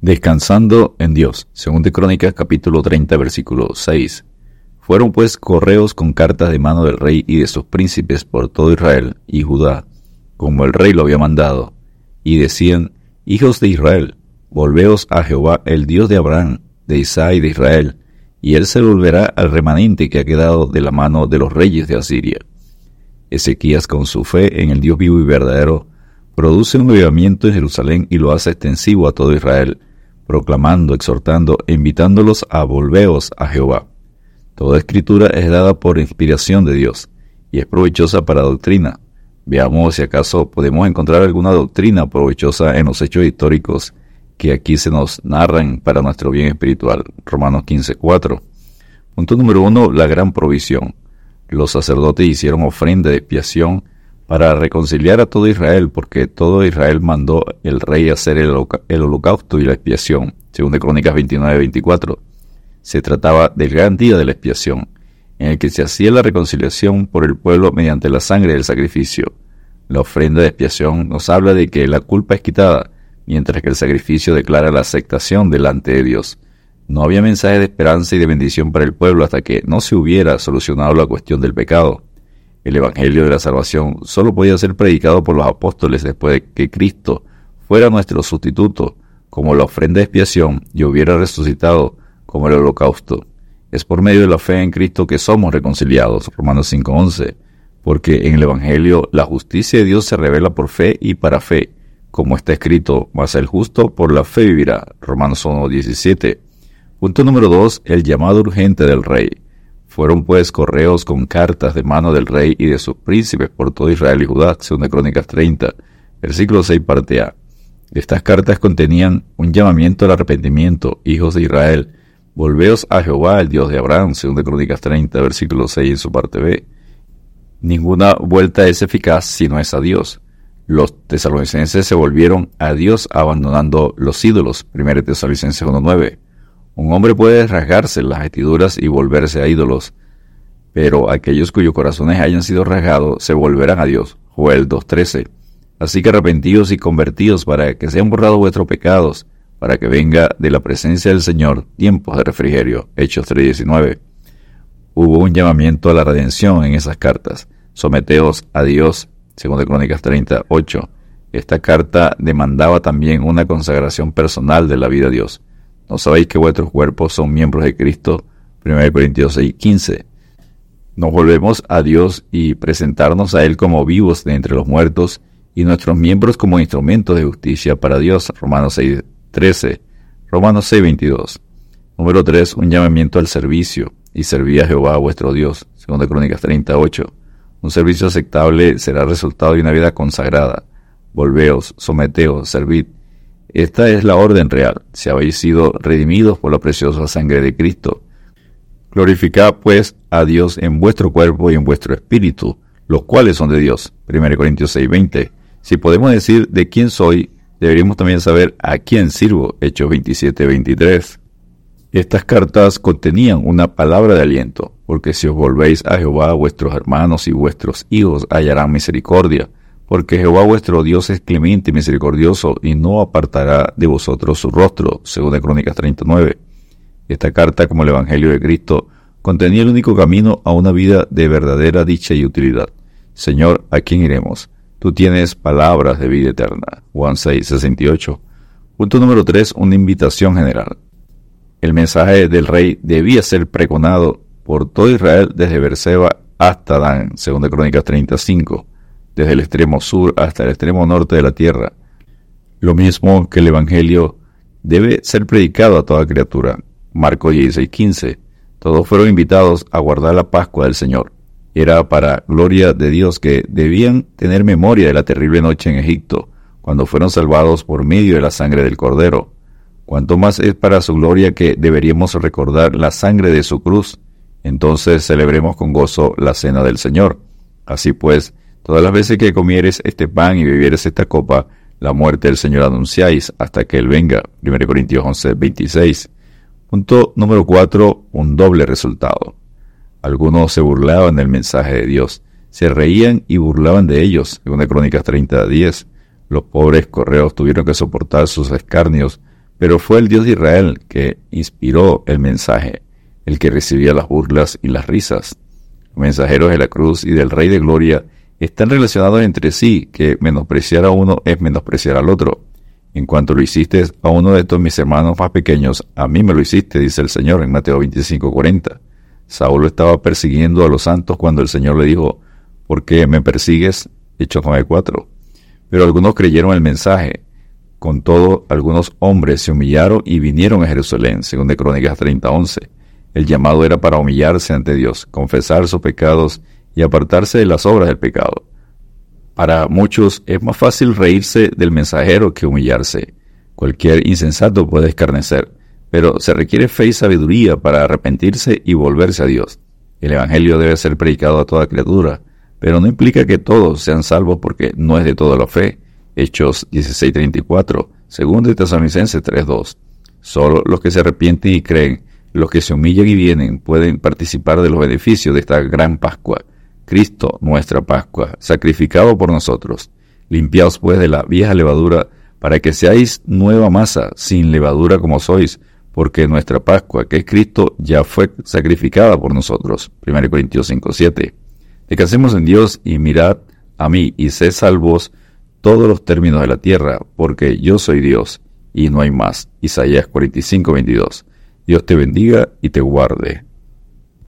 Descansando en Dios. Según de Crónicas capítulo 30 versículo 6. Fueron pues correos con cartas de mano del rey y de sus príncipes por todo Israel y Judá, como el rey lo había mandado, y decían, Hijos de Israel, volveos a Jehová, el Dios de Abraham, de Isaac y de Israel, y él se volverá al remanente que ha quedado de la mano de los reyes de Asiria. Ezequías con su fe en el Dios vivo y verdadero, produce un avivamiento en Jerusalén y lo hace extensivo a todo Israel, proclamando, exhortando e invitándolos a volveos a Jehová. Toda escritura es dada por inspiración de Dios y es provechosa para doctrina. Veamos si acaso podemos encontrar alguna doctrina provechosa en los hechos históricos que aquí se nos narran para nuestro bien espiritual. Romanos 15:4. Punto número uno, la gran provisión. Los sacerdotes hicieron ofrenda de expiación para reconciliar a todo Israel, porque todo Israel mandó el rey hacer el, holocausto y la expiación, según de Crónicas 29-24. Se trataba del gran día de la expiación, en el que se hacía la reconciliación por el pueblo mediante la sangre del sacrificio. La ofrenda de expiación nos habla de que la culpa es quitada, mientras que el sacrificio declara la aceptación delante de Dios. No había mensaje de esperanza y de bendición para el pueblo hasta que no se hubiera solucionado la cuestión del pecado. El Evangelio de la Salvación solo podía ser predicado por los apóstoles después de que Cristo fuera nuestro sustituto, como la ofrenda de expiación, y hubiera resucitado como el holocausto. Es por medio de la fe en Cristo que somos reconciliados, Romanos 5.11, porque en el Evangelio la justicia de Dios se revela por fe y para fe, como está escrito, mas el justo por la fe vivirá, Romanos 1.17. Punto número 2. El llamado urgente del Rey. Fueron pues correos con cartas de mano del rey y de sus príncipes por todo Israel y Judá, según de Crónicas 30, versículo 6 parte A. Estas cartas contenían un llamamiento al arrepentimiento, hijos de Israel, volveos a Jehová, el Dios de Abraham, según de Crónicas 30, versículo 6 en su parte B. Ninguna vuelta es eficaz si no es a Dios. Los tesalonicenses se volvieron a Dios abandonando los ídolos, 1 Tesalonicenses 1.9. Un hombre puede rasgarse las vestiduras y volverse a ídolos, pero aquellos cuyos corazones hayan sido rasgados se volverán a Dios. Joel 2.13. Así que arrepentidos y convertidos para que sean borrados vuestros pecados, para que venga de la presencia del Señor tiempos de refrigerio. Hechos 3.19. Hubo un llamamiento a la redención en esas cartas. Someteos a Dios, según de Crónicas 38. Esta carta demandaba también una consagración personal de la vida a Dios. ¿No sabéis que vuestros cuerpos son miembros de Cristo? 1 Corintios 6, 15. Nos volvemos a Dios y presentarnos a Él como vivos de entre los muertos y nuestros miembros como instrumentos de justicia para Dios. Romanos 6, 13. Romanos 6, 22. Número 3. Un llamamiento al servicio y serví a Jehová vuestro Dios. Segunda Crónicas 38. Un servicio aceptable será resultado de una vida consagrada. Volveos, someteos, servid esta es la orden real, si habéis sido redimidos por la preciosa sangre de Cristo. Glorificad pues a Dios en vuestro cuerpo y en vuestro espíritu, los cuales son de Dios. 1 Corintios 6:20. Si podemos decir de quién soy, deberíamos también saber a quién sirvo. Hechos 27:23. Estas cartas contenían una palabra de aliento, porque si os volvéis a Jehová, vuestros hermanos y vuestros hijos hallarán misericordia porque Jehová vuestro Dios es clemente y misericordioso, y no apartará de vosotros su rostro, según de Crónicas 39. Esta carta, como el Evangelio de Cristo, contenía el único camino a una vida de verdadera dicha y utilidad. Señor, ¿a quién iremos? Tú tienes palabras de vida eterna. Juan 6, 68. Punto número 3. Una invitación general. El mensaje del rey debía ser pregonado por todo Israel desde Berseba hasta Dan, según de Crónicas 35 desde el extremo sur hasta el extremo norte de la tierra. Lo mismo que el Evangelio debe ser predicado a toda criatura. Marcos 16:15. Todos fueron invitados a guardar la Pascua del Señor. Era para gloria de Dios que debían tener memoria de la terrible noche en Egipto, cuando fueron salvados por medio de la sangre del Cordero. Cuanto más es para su gloria que deberíamos recordar la sangre de su cruz. Entonces celebremos con gozo la cena del Señor. Así pues, Todas las veces que comieres este pan y bebieres esta copa, la muerte del Señor anunciáis hasta que Él venga. 1 Corintios 11, 26. Punto número 4. Un doble resultado. Algunos se burlaban del mensaje de Dios, se reían y burlaban de ellos. 2 Crónicas 30, 10. Los pobres correos tuvieron que soportar sus escarnios, Pero fue el Dios de Israel que inspiró el mensaje, el que recibía las burlas y las risas. Los mensajeros de la cruz y del Rey de Gloria están relacionados entre sí, que menospreciar a uno es menospreciar al otro. En cuanto lo hiciste a uno de estos mis hermanos más pequeños, a mí me lo hiciste, dice el Señor en Mateo 25:40. Saulo estaba persiguiendo a los santos cuando el Señor le dijo, ¿por qué me persigues? Hechos 9:4. Pero algunos creyeron el mensaje. Con todo, algunos hombres se humillaron y vinieron a Jerusalén, según de Crónicas 30:11. El llamado era para humillarse ante Dios, confesar sus pecados y apartarse de las obras del pecado. Para muchos es más fácil reírse del mensajero que humillarse. Cualquier insensato puede escarnecer, pero se requiere fe y sabiduría para arrepentirse y volverse a Dios. El Evangelio debe ser predicado a toda criatura, pero no implica que todos sean salvos porque no es de toda la fe. Hechos 16:34, según de Tesalonicenses 3:2. Solo los que se arrepienten y creen, los que se humillan y vienen, pueden participar de los beneficios de esta gran Pascua. Cristo, nuestra Pascua, sacrificado por nosotros. Limpiaos pues de la vieja levadura, para que seáis nueva masa, sin levadura como sois, porque nuestra Pascua, que es Cristo, ya fue sacrificada por nosotros. 1 Corintios 5:7. Descansemos en Dios y mirad a mí y sé salvos todos los términos de la tierra, porque yo soy Dios y no hay más. Isaías 45:22. Dios te bendiga y te guarde.